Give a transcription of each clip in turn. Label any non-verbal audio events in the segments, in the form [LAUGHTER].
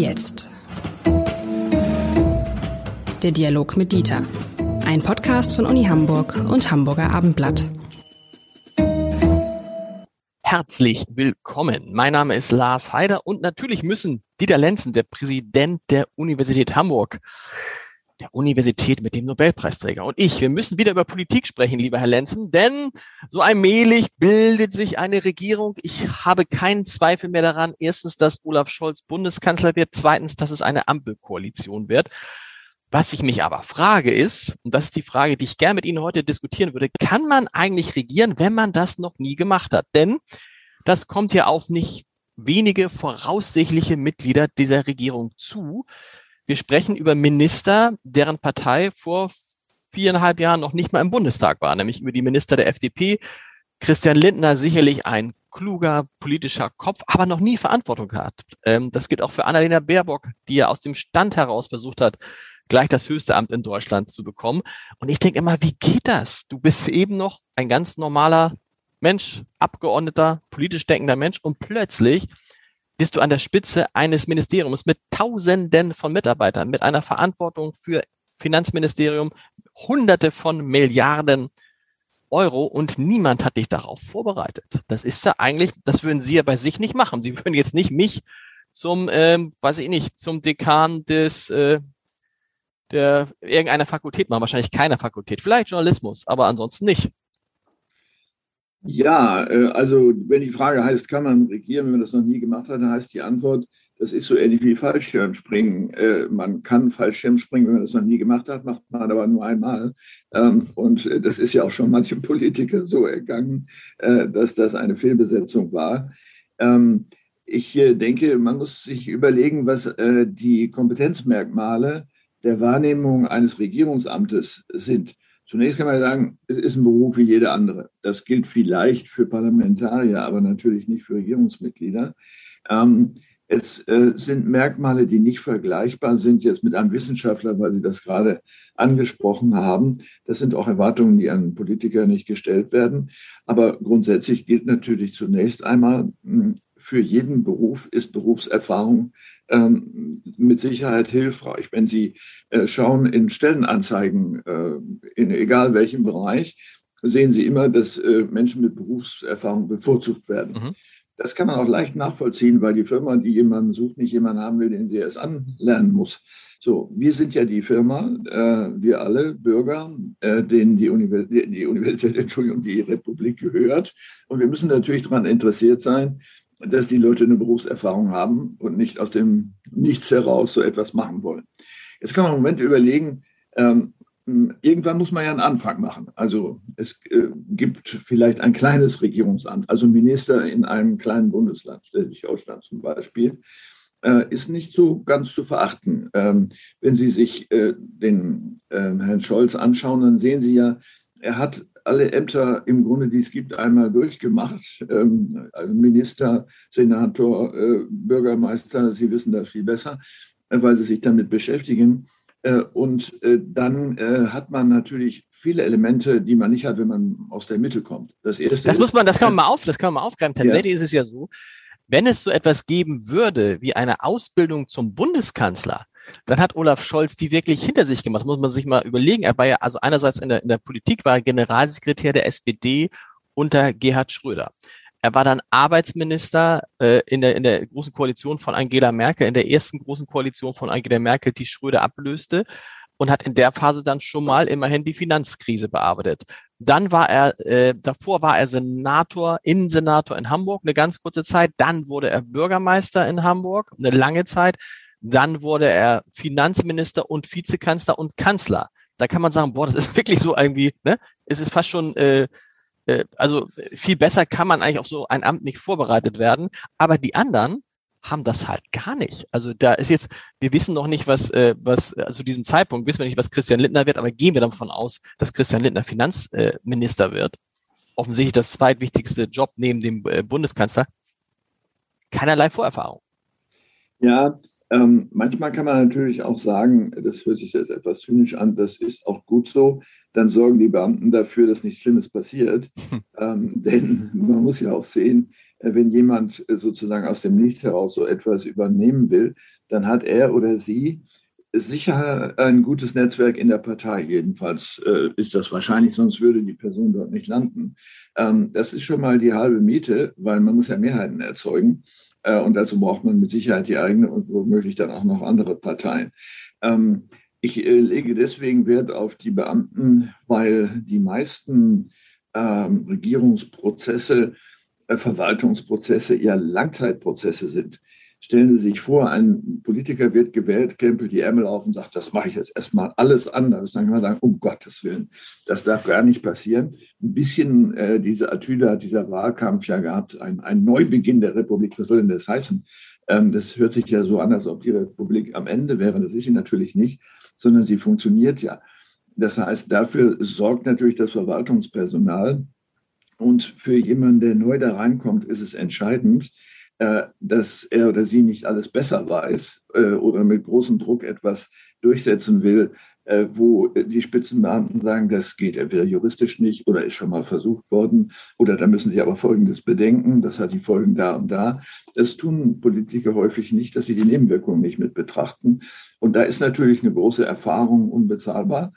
jetzt. Der Dialog mit Dieter. Ein Podcast von Uni Hamburg und Hamburger Abendblatt. Herzlich willkommen. Mein Name ist Lars Heider und natürlich müssen Dieter Lenzen, der Präsident der Universität Hamburg, der Universität mit dem Nobelpreisträger. Und ich, wir müssen wieder über Politik sprechen, lieber Herr Lenzen, denn so allmählich bildet sich eine Regierung. Ich habe keinen Zweifel mehr daran. Erstens, dass Olaf Scholz Bundeskanzler wird. Zweitens, dass es eine Ampelkoalition wird. Was ich mich aber frage ist, und das ist die Frage, die ich gerne mit Ihnen heute diskutieren würde, kann man eigentlich regieren, wenn man das noch nie gemacht hat? Denn das kommt ja auf nicht wenige voraussichtliche Mitglieder dieser Regierung zu. Wir sprechen über Minister, deren Partei vor viereinhalb Jahren noch nicht mal im Bundestag war, nämlich über die Minister der FDP. Christian Lindner sicherlich ein kluger politischer Kopf, aber noch nie Verantwortung hat. Ähm, das gilt auch für Annalena Baerbock, die ja aus dem Stand heraus versucht hat, gleich das höchste Amt in Deutschland zu bekommen. Und ich denke immer, wie geht das? Du bist eben noch ein ganz normaler Mensch, Abgeordneter, politisch denkender Mensch und plötzlich bist du an der Spitze eines Ministeriums mit Tausenden von Mitarbeitern, mit einer Verantwortung für Finanzministerium, Hunderte von Milliarden Euro und niemand hat dich darauf vorbereitet. Das ist ja eigentlich, das würden Sie ja bei sich nicht machen. Sie würden jetzt nicht mich zum, ähm, weiß ich nicht, zum Dekan des äh, der irgendeiner Fakultät machen, wahrscheinlich keiner Fakultät, vielleicht Journalismus, aber ansonsten nicht. Ja, äh, also wenn die Frage heißt, kann man regieren, wenn man das noch nie gemacht hat, dann heißt die Antwort, das ist so ähnlich wie Fallschirmspringen. Äh, man kann Fallschirmspringen, wenn man das noch nie gemacht hat, macht man aber nur einmal. Ähm, und äh, das ist ja auch schon manchem Politiker so ergangen, dass das eine Fehlbesetzung war. Ähm, ich denke, man muss sich überlegen, was die Kompetenzmerkmale der Wahrnehmung eines Regierungsamtes sind. Zunächst kann man sagen, es ist ein Beruf wie jeder andere. Das gilt vielleicht für Parlamentarier, aber natürlich nicht für Regierungsmitglieder. Ähm, es äh, sind Merkmale, die nicht vergleichbar sind jetzt mit einem Wissenschaftler, weil Sie das gerade angesprochen haben. Das sind auch Erwartungen, die an Politiker nicht gestellt werden. Aber grundsätzlich gilt natürlich zunächst einmal, hm, für jeden Beruf ist Berufserfahrung ähm, mit Sicherheit hilfreich. Wenn Sie äh, schauen in Stellenanzeigen, äh, in egal welchem Bereich, sehen Sie immer, dass äh, Menschen mit Berufserfahrung bevorzugt werden. Mhm. Das kann man auch leicht nachvollziehen, weil die Firma, die jemanden sucht, nicht jemanden haben will, den sie erst anlernen muss. So, wir sind ja die Firma, äh, wir alle Bürger, äh, denen die, Univers die Universität, [LAUGHS] Entschuldigung, die Republik gehört. Und wir müssen natürlich daran interessiert sein, dass die Leute eine Berufserfahrung haben und nicht aus dem Nichts heraus so etwas machen wollen. Jetzt kann man im Moment überlegen, ähm, irgendwann muss man ja einen Anfang machen. Also es äh, gibt vielleicht ein kleines Regierungsamt, also Minister in einem kleinen Bundesland, Schleswig-Holstein zum Beispiel, äh, ist nicht so ganz zu verachten. Ähm, wenn Sie sich äh, den äh, Herrn Scholz anschauen, dann sehen Sie ja, er hat alle Ämter im Grunde, die es gibt, einmal durchgemacht. Ähm, also Minister, Senator, äh, Bürgermeister, Sie wissen das viel besser, äh, weil Sie sich damit beschäftigen. Äh, und dann hat man natürlich viele Elemente, die man nicht hat, wenn man aus der Mitte kommt. Das erste. Das muss man, das kann man mal auf, das kann man mal aufgreifen. Tatsächlich ja. ist es ja so, wenn es so etwas geben würde wie eine Ausbildung zum Bundeskanzler, dann hat Olaf Scholz die wirklich hinter sich gemacht. Muss man sich mal überlegen. Er war ja also einerseits in der, in der Politik, war er Generalsekretär der SPD unter Gerhard Schröder. Er war dann Arbeitsminister äh, in, der, in der großen Koalition von Angela Merkel, in der ersten großen Koalition von Angela Merkel, die Schröder ablöste und hat in der Phase dann schon mal immerhin die Finanzkrise bearbeitet. Dann war er, äh, davor war er Senator, Innensenator in Hamburg, eine ganz kurze Zeit. Dann wurde er Bürgermeister in Hamburg, eine lange Zeit. Dann wurde er Finanzminister und Vizekanzler und Kanzler. Da kann man sagen, boah, das ist [LAUGHS] wirklich so irgendwie, ne? Es ist fast schon, äh, äh, also viel besser kann man eigentlich auf so ein Amt nicht vorbereitet werden. Aber die anderen haben das halt gar nicht. Also da ist jetzt, wir wissen noch nicht, was, äh, was äh, zu diesem Zeitpunkt wissen wir nicht, was Christian Lindner wird, aber gehen wir davon aus, dass Christian Lindner Finanzminister wird. Offensichtlich das zweitwichtigste Job neben dem äh, Bundeskanzler. Keinerlei Vorerfahrung. Ja, ähm, manchmal kann man natürlich auch sagen, das hört sich jetzt etwas zynisch an, das ist auch gut so. Dann sorgen die Beamten dafür, dass nichts Schlimmes passiert. Hm. Ähm, [LAUGHS] denn man muss ja auch sehen, wenn jemand sozusagen aus dem Nichts heraus so etwas übernehmen will, dann hat er oder sie sicher ein gutes Netzwerk in der Partei. Jedenfalls äh, ist das wahrscheinlich, sonst würde die Person dort nicht landen. Ähm, das ist schon mal die halbe Miete, weil man muss ja Mehrheiten erzeugen. Äh, und dazu braucht man mit Sicherheit die eigene und womöglich dann auch noch andere Parteien. Ähm, ich äh, lege deswegen Wert auf die Beamten, weil die meisten ähm, Regierungsprozesse, äh, Verwaltungsprozesse ja Langzeitprozesse sind. Stellen Sie sich vor, ein Politiker wird gewählt, krempelt die Ärmel auf und sagt, das mache ich jetzt erstmal alles anders. Dann kann man sagen, um Gottes Willen, das darf gar nicht passieren. Ein bisschen äh, diese Attitüde hat dieser Wahlkampf ja gehabt, ein, ein Neubeginn der Republik. Was soll denn das heißen? Ähm, das hört sich ja so an, als ob die Republik am Ende wäre. Das ist sie natürlich nicht, sondern sie funktioniert ja. Das heißt, dafür sorgt natürlich das Verwaltungspersonal. Und für jemanden, der neu da reinkommt, ist es entscheidend, dass er oder sie nicht alles besser weiß äh, oder mit großem Druck etwas durchsetzen will, äh, wo die Spitzenbeamten sagen, das geht entweder juristisch nicht oder ist schon mal versucht worden oder da müssen sie aber Folgendes bedenken, das hat die Folgen da und da. Das tun Politiker häufig nicht, dass sie die Nebenwirkungen nicht mit betrachten. Und da ist natürlich eine große Erfahrung unbezahlbar.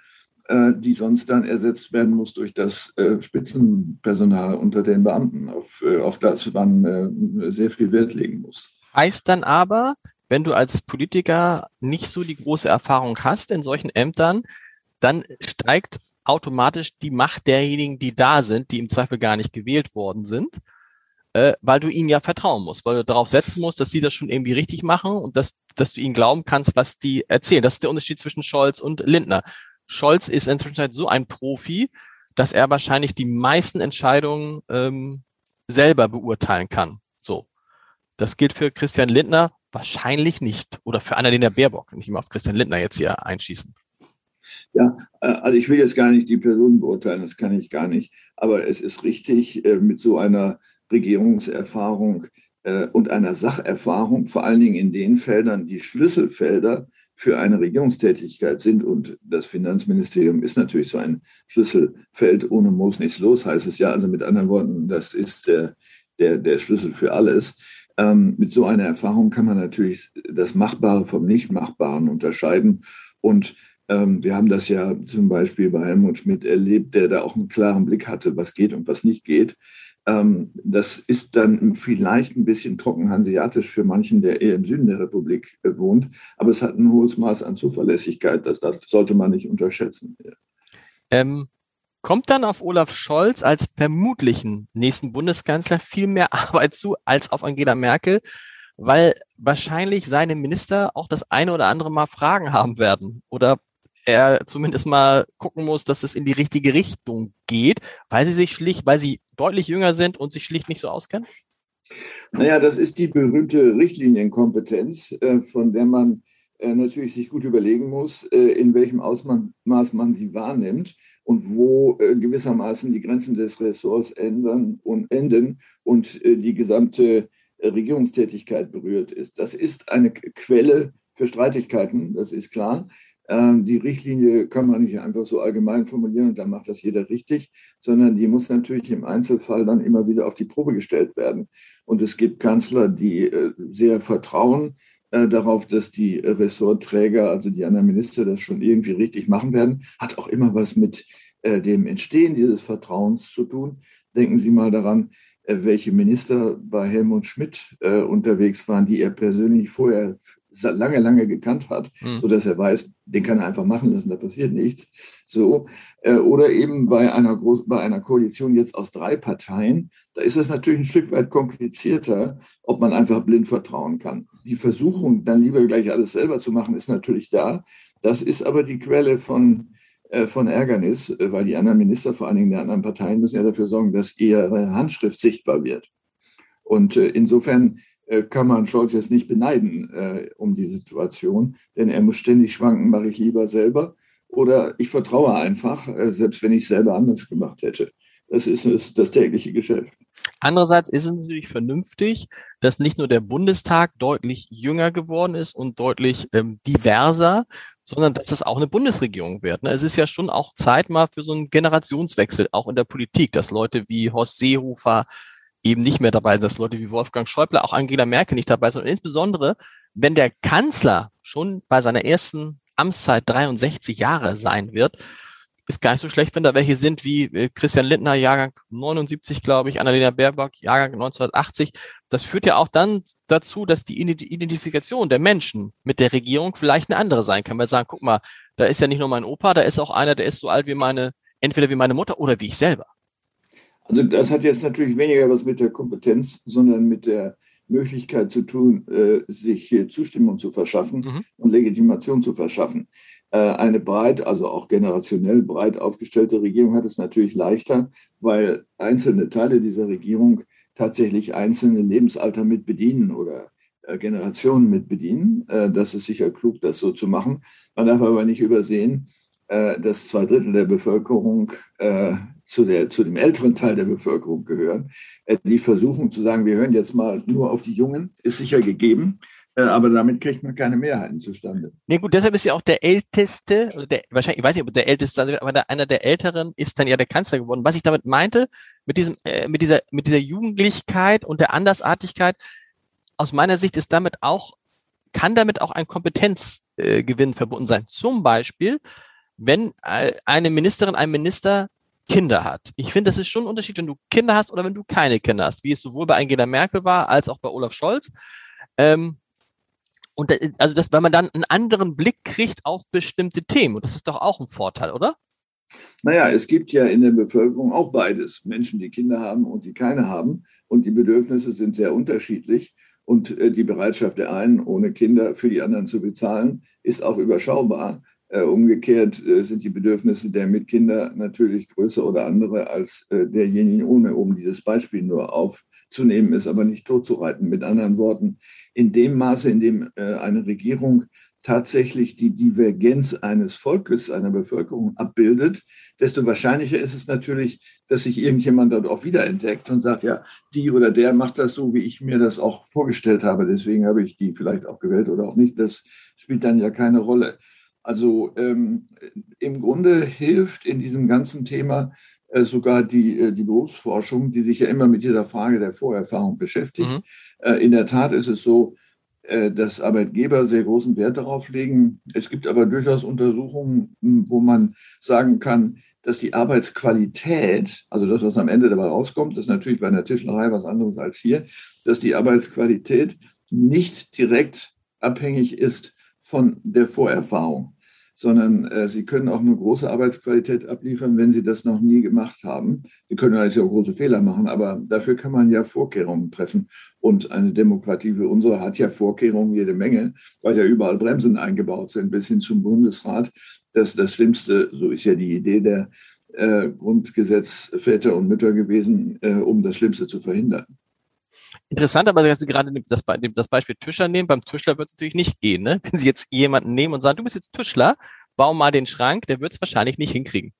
Äh, die sonst dann ersetzt werden muss durch das äh, Spitzenpersonal unter den Beamten, auf, äh, auf das man sehr viel Wert legen muss. Heißt dann aber, wenn du als Politiker nicht so die große Erfahrung hast in solchen Ämtern, dann steigt automatisch die Macht derjenigen, die da sind, die im Zweifel gar nicht gewählt worden sind, äh, weil du ihnen ja vertrauen musst, weil du darauf setzen musst, dass sie das schon irgendwie richtig machen und dass, dass du ihnen glauben kannst, was die erzählen. Das ist der Unterschied zwischen Scholz und Lindner. Scholz ist inzwischen so ein Profi, dass er wahrscheinlich die meisten Entscheidungen ähm, selber beurteilen kann. So. Das gilt für Christian Lindner wahrscheinlich nicht. Oder für Annalena Baerbock. Nicht immer auf Christian Lindner jetzt hier einschießen. Ja, äh, also ich will jetzt gar nicht die Person beurteilen, das kann ich gar nicht. Aber es ist richtig, äh, mit so einer Regierungserfahrung äh, und einer Sacherfahrung, vor allen Dingen in den Feldern, die Schlüsselfelder für eine Regierungstätigkeit sind. Und das Finanzministerium ist natürlich so ein Schlüsselfeld. Ohne Moos nichts los, heißt es ja. Also mit anderen Worten, das ist der, der, der Schlüssel für alles. Ähm, mit so einer Erfahrung kann man natürlich das Machbare vom Nichtmachbaren unterscheiden. Und ähm, wir haben das ja zum Beispiel bei Helmut Schmidt erlebt, der da auch einen klaren Blick hatte, was geht und was nicht geht. Ähm, das ist dann vielleicht ein bisschen trocken hanseatisch für manchen, der eher im Süden der Republik äh, wohnt, aber es hat ein hohes Maß an Zuverlässigkeit. Das, das sollte man nicht unterschätzen. Ähm, kommt dann auf Olaf Scholz als vermutlichen nächsten Bundeskanzler viel mehr [LAUGHS] Arbeit zu als auf Angela Merkel, weil wahrscheinlich seine Minister auch das eine oder andere Mal Fragen haben werden oder er zumindest mal gucken muss, dass es in die richtige Richtung geht, weil sie sich schlicht, weil sie deutlich jünger sind und sich schlicht nicht so auskennen? Naja, das ist die berühmte Richtlinienkompetenz, äh, von der man äh, natürlich sich gut überlegen muss, äh, in welchem Ausmaß man sie wahrnimmt und wo gewissermaßen die Grenzen des Ressorts ändern und enden und die gesamte Regierungstätigkeit berührt ist. Das ist eine Quelle für Streitigkeiten, das ist klar. Ähm, die Richtlinie kann man nicht einfach so allgemein formulieren und dann macht das jeder richtig, sondern die muss natürlich im Einzelfall dann immer wieder auf die Probe gestellt werden. Und es gibt Kanzler, die äh, sehr vertrauen äh, darauf, dass die Ressortträger, also die anderen Minister, das schon irgendwie richtig machen werden. Hat auch immer was mit äh, dem Entstehen dieses Vertrauens zu tun. Denken Sie mal daran, welche Minister bei Helmut Schmidt unterwegs waren, die er persönlich vorher lange, lange gekannt hat, mhm. so dass er weiß, den kann er einfach machen lassen, da passiert nichts. So. Äh, oder eben bei einer, Groß bei einer Koalition jetzt aus drei Parteien, da ist es natürlich ein Stück weit komplizierter, ob man einfach blind vertrauen kann. Die Versuchung, dann lieber gleich alles selber zu machen, ist natürlich da. Das ist aber die Quelle von, äh, von Ärgernis, äh, weil die anderen Minister, vor allen Dingen der anderen Parteien, müssen ja dafür sorgen, dass ihre Handschrift sichtbar wird. Und insofern kann man Scholz jetzt nicht beneiden äh, um die Situation, denn er muss ständig schwanken, mache ich lieber selber oder ich vertraue einfach, äh, selbst wenn ich selber anders gemacht hätte. Das ist, ist das tägliche Geschäft. Andererseits ist es natürlich vernünftig, dass nicht nur der Bundestag deutlich jünger geworden ist und deutlich ähm, diverser, sondern dass es auch eine Bundesregierung wird. Ne? Es ist ja schon auch Zeit mal für so einen Generationswechsel, auch in der Politik, dass Leute wie Horst Seehofer eben nicht mehr dabei sind, dass Leute wie Wolfgang Schäuble, auch Angela Merkel nicht dabei sind. Und insbesondere, wenn der Kanzler schon bei seiner ersten Amtszeit 63 Jahre sein wird, ist gar nicht so schlecht, wenn da welche sind wie äh, Christian Lindner, Jahrgang 79, glaube ich, Annalena Baerbock, Jahrgang 1980. Das führt ja auch dann dazu, dass die Identifikation der Menschen mit der Regierung vielleicht eine andere sein kann. Weil sagen, guck mal, da ist ja nicht nur mein Opa, da ist auch einer, der ist so alt wie meine, entweder wie meine Mutter oder wie ich selber. Also das hat jetzt natürlich weniger was mit der Kompetenz, sondern mit der Möglichkeit zu tun, äh, sich Zustimmung zu verschaffen mhm. und Legitimation zu verschaffen. Äh, eine breit, also auch generationell breit aufgestellte Regierung hat es natürlich leichter, weil einzelne Teile dieser Regierung tatsächlich einzelne Lebensalter mit bedienen oder äh, Generationen mit bedienen. Das ist sicher klug, das so zu machen. Man darf aber nicht übersehen, dass zwei Drittel der Bevölkerung zu, der, zu dem älteren Teil der Bevölkerung gehören. Äh, die Versuchung zu sagen, wir hören jetzt mal nur auf die Jungen, ist sicher gegeben. Äh, aber damit kriegt man keine Mehrheiten zustande. Nee, gut, deshalb ist ja auch der Älteste, der, wahrscheinlich, ich weiß nicht, ob der Älteste, aber der, einer der Älteren ist dann ja der Kanzler geworden. Was ich damit meinte, mit diesem, äh, mit dieser, mit dieser Jugendlichkeit und der Andersartigkeit, aus meiner Sicht ist damit auch, kann damit auch ein Kompetenzgewinn äh, verbunden sein. Zum Beispiel, wenn äh, eine Ministerin, ein Minister Kinder hat. Ich finde, das ist schon ein Unterschied, wenn du Kinder hast oder wenn du keine Kinder hast, wie es sowohl bei Angela Merkel war als auch bei Olaf Scholz. Ähm, und da, also das, weil man dann einen anderen Blick kriegt auf bestimmte Themen. Und das ist doch auch ein Vorteil, oder? Naja, es gibt ja in der Bevölkerung auch beides. Menschen, die Kinder haben und die keine haben. Und die Bedürfnisse sind sehr unterschiedlich. Und äh, die Bereitschaft der einen, ohne Kinder für die anderen zu bezahlen, ist auch überschaubar. Äh, umgekehrt äh, sind die Bedürfnisse der Mitkinder natürlich größer oder andere als äh, derjenigen ohne, um dieses Beispiel nur aufzunehmen, ist aber nicht totzureiten. Mit anderen Worten, in dem Maße, in dem eine Regierung tatsächlich die Divergenz eines Volkes, einer Bevölkerung abbildet, desto wahrscheinlicher ist es natürlich, dass sich irgendjemand dort auch wiederentdeckt und sagt, ja, die oder der macht das so, wie ich mir das auch vorgestellt habe. Deswegen habe ich die vielleicht auch gewählt oder auch nicht. Das spielt dann ja keine Rolle. Also ähm, im Grunde hilft in diesem ganzen Thema äh, sogar die, äh, die Berufsforschung, die sich ja immer mit dieser Frage der Vorerfahrung beschäftigt. Mhm. Äh, in der Tat ist es so, äh, dass Arbeitgeber sehr großen Wert darauf legen. Es gibt aber durchaus Untersuchungen, hm, wo man sagen kann, dass die Arbeitsqualität, also das, was am Ende dabei rauskommt, ist natürlich bei einer Tischlerei was anderes als hier, dass die Arbeitsqualität nicht direkt abhängig ist von der Vorerfahrung, sondern äh, sie können auch eine große Arbeitsqualität abliefern, wenn sie das noch nie gemacht haben. Sie können natürlich auch große Fehler machen, aber dafür kann man ja Vorkehrungen treffen. Und eine Demokratie wie unsere hat ja Vorkehrungen jede Menge, weil ja überall Bremsen eingebaut sind, bis hin zum Bundesrat. Das ist das Schlimmste, so ist ja die Idee der äh, Grundgesetzväter und Mütter gewesen, äh, um das Schlimmste zu verhindern. Interessant, aber wenn Sie gerade das, das Beispiel Tischler nehmen, beim Tischler wird es natürlich nicht gehen. Ne? Wenn Sie jetzt jemanden nehmen und sagen, du bist jetzt Tischler, bau mal den Schrank, der wird es wahrscheinlich nicht hinkriegen.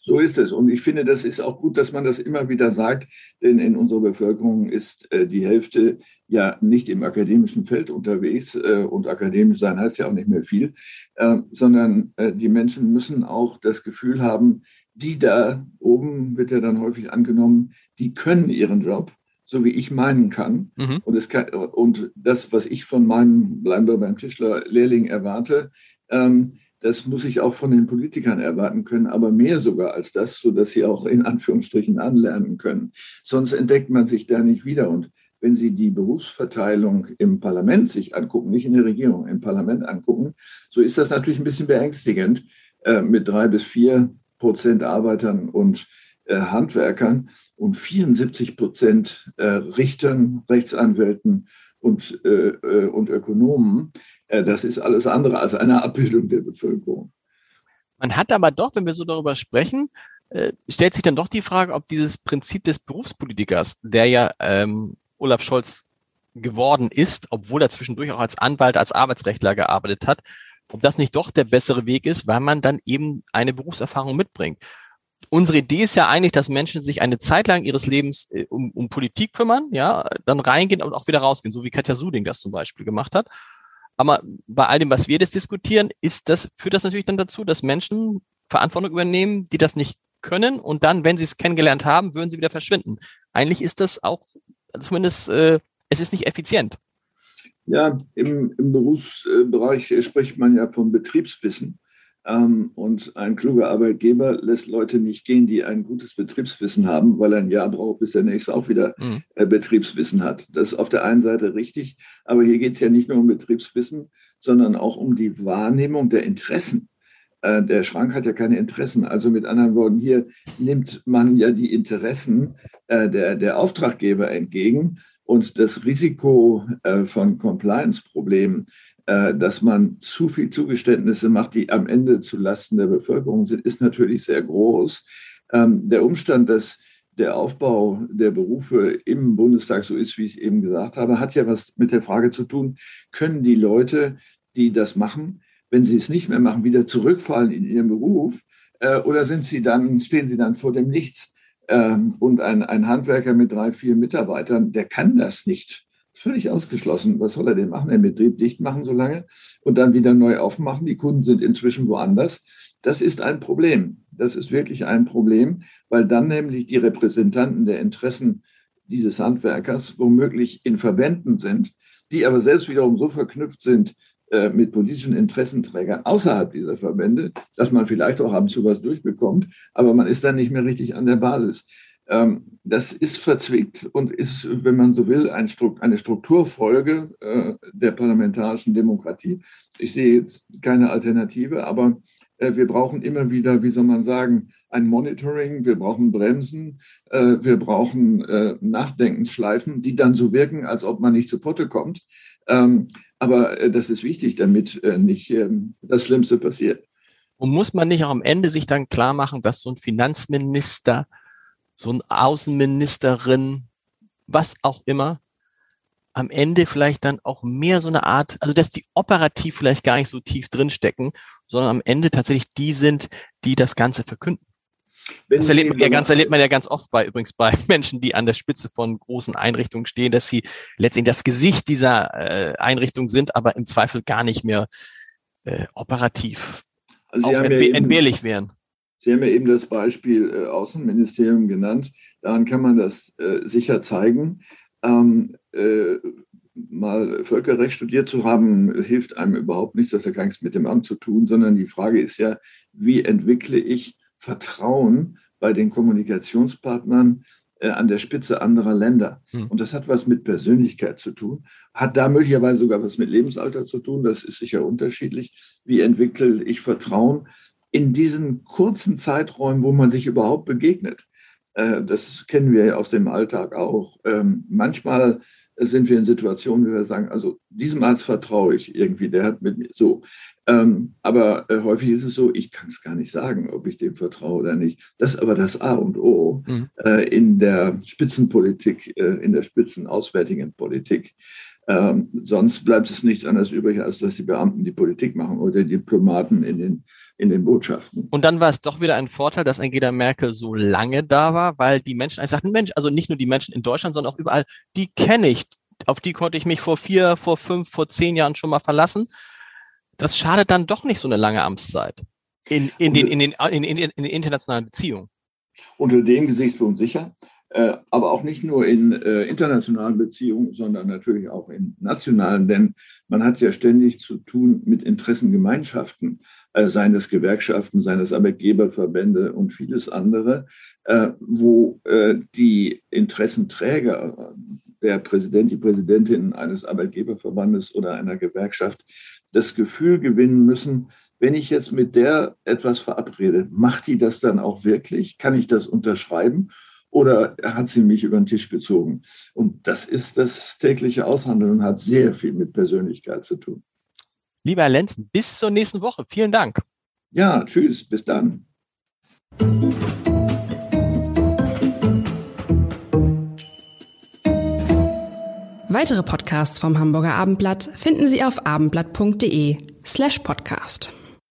So ist es. Und ich finde, das ist auch gut, dass man das immer wieder sagt, denn in unserer Bevölkerung ist äh, die Hälfte ja nicht im akademischen Feld unterwegs äh, und akademisch sein heißt ja auch nicht mehr viel, äh, sondern die Menschen müssen auch das Gefühl haben, die da oben wird ja dann häufig angenommen, die können ihren Job so wie ich meinen kann. Mhm. Und, kann, und das, was ich von meinem, bleiben beim Tischler, Lehrling erwarte, ähm, das muss ich auch von den Politikern erwarten können, aber mehr sogar als das, sodass sie auch in Anführungsstrichen anlernen können. Sonst entdeckt man sich da nicht wieder. Und wenn Sie die Berufsverteilung im Parlament sich angucken, nicht in der Regierung, im Parlament angucken, so ist das natürlich ein bisschen beängstigend äh, mit drei bis vier Prozent Arbeitern und Handwerkern und 74 Prozent äh, Richtern, Rechtsanwälten und, äh, äh, und Ökonomen. Äh, das ist alles andere als eine Abbildung der Bevölkerung. Man hat aber doch, wenn wir so darüber sprechen, äh, stellt sich dann doch die Frage, ob dieses Prinzip des Berufspolitikers, der ja ähm, Olaf Scholz geworden ist, obwohl er zwischendurch auch als Anwalt, als Arbeitsrechtler gearbeitet hat, ob das nicht doch der bessere Weg ist, weil man dann eben eine Berufserfahrung mitbringt unsere Idee ist ja eigentlich, dass Menschen sich eine Zeit lang ihres Lebens äh, um, um Politik kümmern, ja, dann reingehen und auch wieder rausgehen, so wie Katja Suding das zum Beispiel gemacht hat. Aber bei all dem, was wir jetzt diskutieren, ist das, führt das natürlich dann dazu, dass Menschen Verantwortung übernehmen, die das nicht können und dann, wenn sie es kennengelernt haben, würden sie wieder verschwinden. eigentlich ist das auch zumindest, äh, es ist nicht effizient. Ja, im, im Berufsbereich spricht man ja von Betriebswissen. Ähm, und ein kluger Arbeitgeber lässt Leute nicht gehen, die ein gutes Betriebswissen haben, weil er ein Jahr braucht, bis der nächste auch wieder mhm. Äh, Betriebswissen hat. Das ist auf der einen Seite richtig, aber hier geht es ja nicht nur um Betriebswissen, sondern auch um die Wahrnehmung der Interessen. Äh, der Schrank hat ja keine Interessen. Also mit anderen Worten, hier nimmt man ja die Interessen äh, der, der Auftraggeber entgegen und das Risiko von Compliance-Problemen dass man zu viel Zugeständnisse macht, die am Ende zu Lasten der Bevölkerung sind, ist natürlich sehr groß. Ähm, der Umstand, dass der Aufbau der Berufe im Bundestag so ist, wie ich es eben gesagt habe, hat ja was mit der Frage zu tun, können die Leute, die das machen, wenn sie es nicht mehr machen, wieder zurückfallen in ihren Beruf äh, oder sind sie dann, stehen sie dann vor dem Nichts? Ähm, und ein, ein Handwerker mit drei, vier Mitarbeitern, der kann das nicht völlig ausgeschlossen. Was soll er denn machen? Den Betrieb dicht machen so lange und dann wieder neu aufmachen. Die Kunden sind inzwischen woanders. Das ist ein Problem. Das ist wirklich ein Problem, weil dann nämlich die Repräsentanten der Interessen dieses Handwerkers womöglich in Verbänden sind, die aber selbst wiederum so verknüpft sind äh, mit politischen Interessenträgern außerhalb dieser Verbände, dass man vielleicht auch ab und zu was durchbekommt, aber man ist dann nicht mehr richtig an der Basis. Ähm, das ist verzwickt und ist, wenn man so will, eine Strukturfolge äh, der parlamentarischen Demokratie. Ich sehe jetzt keine Alternative, aber äh, wir brauchen immer wieder, wie soll man sagen, ein Monitoring, wir brauchen Bremsen, äh, wir brauchen Nachdenkensschleifen, die dann so wirken, als ob man nicht zu Potte kommt. Ähm, aber das ist wichtig, damit nicht ähm, das Schlimmste passiert. Und muss man nicht auch am Ende sich dann klar machen, dass so ein Finanzminister so eine Außenministerin, was auch immer, am Ende vielleicht dann auch mehr so eine Art, also dass die operativ vielleicht gar nicht so tief drinstecken, sondern am Ende tatsächlich die sind, die das Ganze verkünden. Wenn das erlebt man, ja ganz, erlebt man ja ganz oft bei übrigens bei [LAUGHS] Menschen, die an der Spitze von großen Einrichtungen stehen, dass sie letztendlich das Gesicht dieser äh, Einrichtung sind, aber im Zweifel gar nicht mehr äh, operativ also auch entbe ja entbehrlich wären. Sie haben ja eben das Beispiel äh, Außenministerium genannt. Daran kann man das äh, sicher zeigen. Ähm, äh, mal Völkerrecht studiert zu haben, hilft einem überhaupt nichts. Das hat gar nichts mit dem Amt zu tun, sondern die Frage ist ja, wie entwickle ich Vertrauen bei den Kommunikationspartnern äh, an der Spitze anderer Länder. Hm. Und das hat was mit Persönlichkeit zu tun, hat da möglicherweise sogar was mit Lebensalter zu tun, das ist sicher unterschiedlich. Wie entwickle ich Vertrauen in diesen kurzen Zeiträumen, wo man sich überhaupt begegnet. Äh, das kennen wir ja aus dem Alltag auch. Ähm, manchmal sind wir in Situationen, wo wir sagen, also diesem Arzt vertraue ich irgendwie, der hat mit mir so. Ähm, aber äh, häufig ist es so, ich kann es gar nicht sagen, ob ich dem vertraue oder nicht. Das ist aber das A und O mhm. Äh, in der Spitzenpolitik, in der spitzenauswärtigen Politik. Ähm, sonst bleibt es nichts anderes übrig, als dass die Beamten die Politik machen oder die Diplomaten in den, in den Botschaften. Und dann war es doch wieder ein Vorteil, dass Angela Merkel so lange da war, weil die Menschen, ich sagte, Mensch, also nicht nur die Menschen in Deutschland, sondern auch überall, die kenne ich. Auf die konnte ich mich vor vier, vor fünf, vor zehn Jahren schon mal verlassen. Das schadet dann doch nicht so eine lange Amtszeit in, in, den, in, den, in, in, in den internationalen Beziehungen. Unter dem Gesichtspunkt sicher. Äh, aber auch nicht nur in äh, internationalen Beziehungen, sondern natürlich auch in nationalen, denn man hat ja ständig zu tun mit Interessengemeinschaften, äh, seien es Gewerkschaften, seien es Arbeitgeberverbände und vieles andere, wo die Interessenträger, der Präsident, die Präsidentin eines Arbeitgeberverbandes oder einer Gewerkschaft, das Gefühl gewinnen müssen, wenn ich jetzt mit der etwas verabrede, macht die das dann auch wirklich? Kann ich das unterschreiben? Oder hat sie mich über den Tisch gezogen? Und das ist das tägliche Aushandeln und hat sehr viel mit Persönlichkeit zu tun. Lieber Herr Lenzen, bis zur nächsten Woche. Vielen Dank. Ja, tschüss, bis dann. Weitere Podcasts vom Hamburger Abendblatt finden Sie auf abendblatt.de slash podcast.